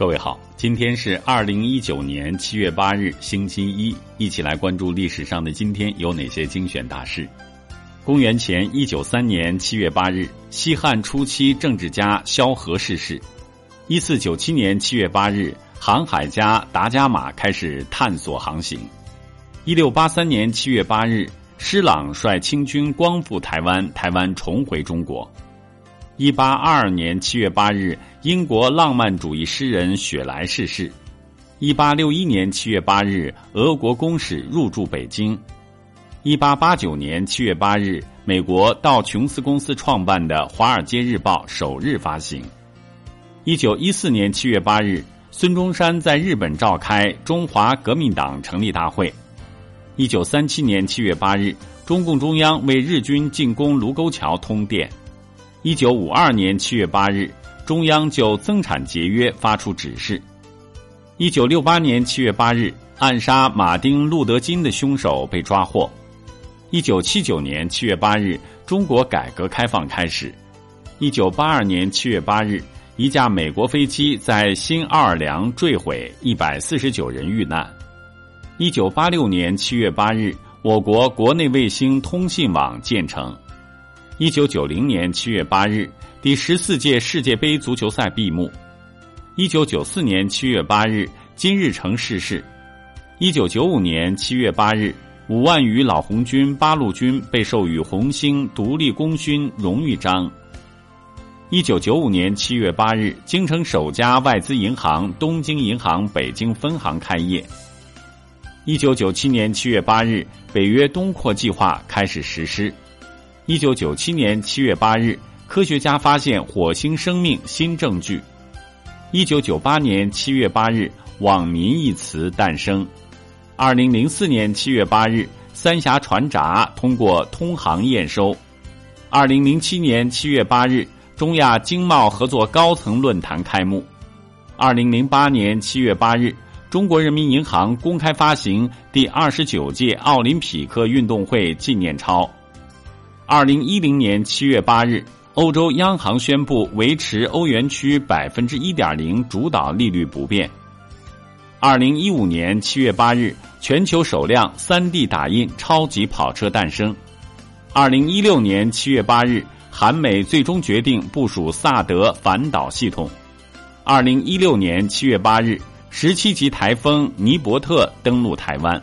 各位好，今天是二零一九年七月八日，星期一，一起来关注历史上的今天有哪些精选大事。公元前一九三年七月八日，西汉初期政治家萧何逝世。一四九七年七月八日，航海家达伽马开始探索航行。一六八三年七月八日，施琅率清军光复台湾，台湾重回中国。一八二二年七月八日，英国浪漫主义诗人雪莱逝世。一八六一年七月八日，俄国公使入驻北京。一八八九年七月八日，美国道琼斯公司创办的《华尔街日报》首日发行。一九一四年七月八日，孙中山在日本召开中华革命党成立大会。一九三七年七月八日，中共中央为日军进攻卢沟桥通电。一九五二年七月八日，中央就增产节约发出指示。一九六八年七月八日，暗杀马丁·路德·金的凶手被抓获。一九七九年七月八日，中国改革开放开始。一九八二年七月八日，一架美国飞机在新奥尔良坠毁，一百四十九人遇难。一九八六年七月八日，我国国内卫星通信网建成。一九九零年七月八日，第十四届世界杯足球赛闭幕。一九九四年七月八日，金日成逝世。一九九五年七月八日，五万余老红军八路军被授予红星独立功勋荣誉章。一九九五年七月八日，京城首家外资银行东京银行北京分行开业。一九九七年七月八日，北约东扩计划开始实施。一九九七年七月八日，科学家发现火星生命新证据。一九九八年七月八日，“网民”一词诞生。二零零四年七月八日，三峡船闸通过通航验收。二零零七年七月八日，中亚经贸合作高层论坛开幕。二零零八年七月八日，中国人民银行公开发行第二十九届奥林匹克运动会纪念钞。二零一零年七月八日，欧洲央行宣布维持欧元区百分之一点零主导利率不变。二零一五年七月八日，全球首辆三 D 打印超级跑车诞生。二零一六年七月八日，韩美最终决定部署萨德反导系统。二零一六年七月八日，十七级台风尼伯特登陆台湾。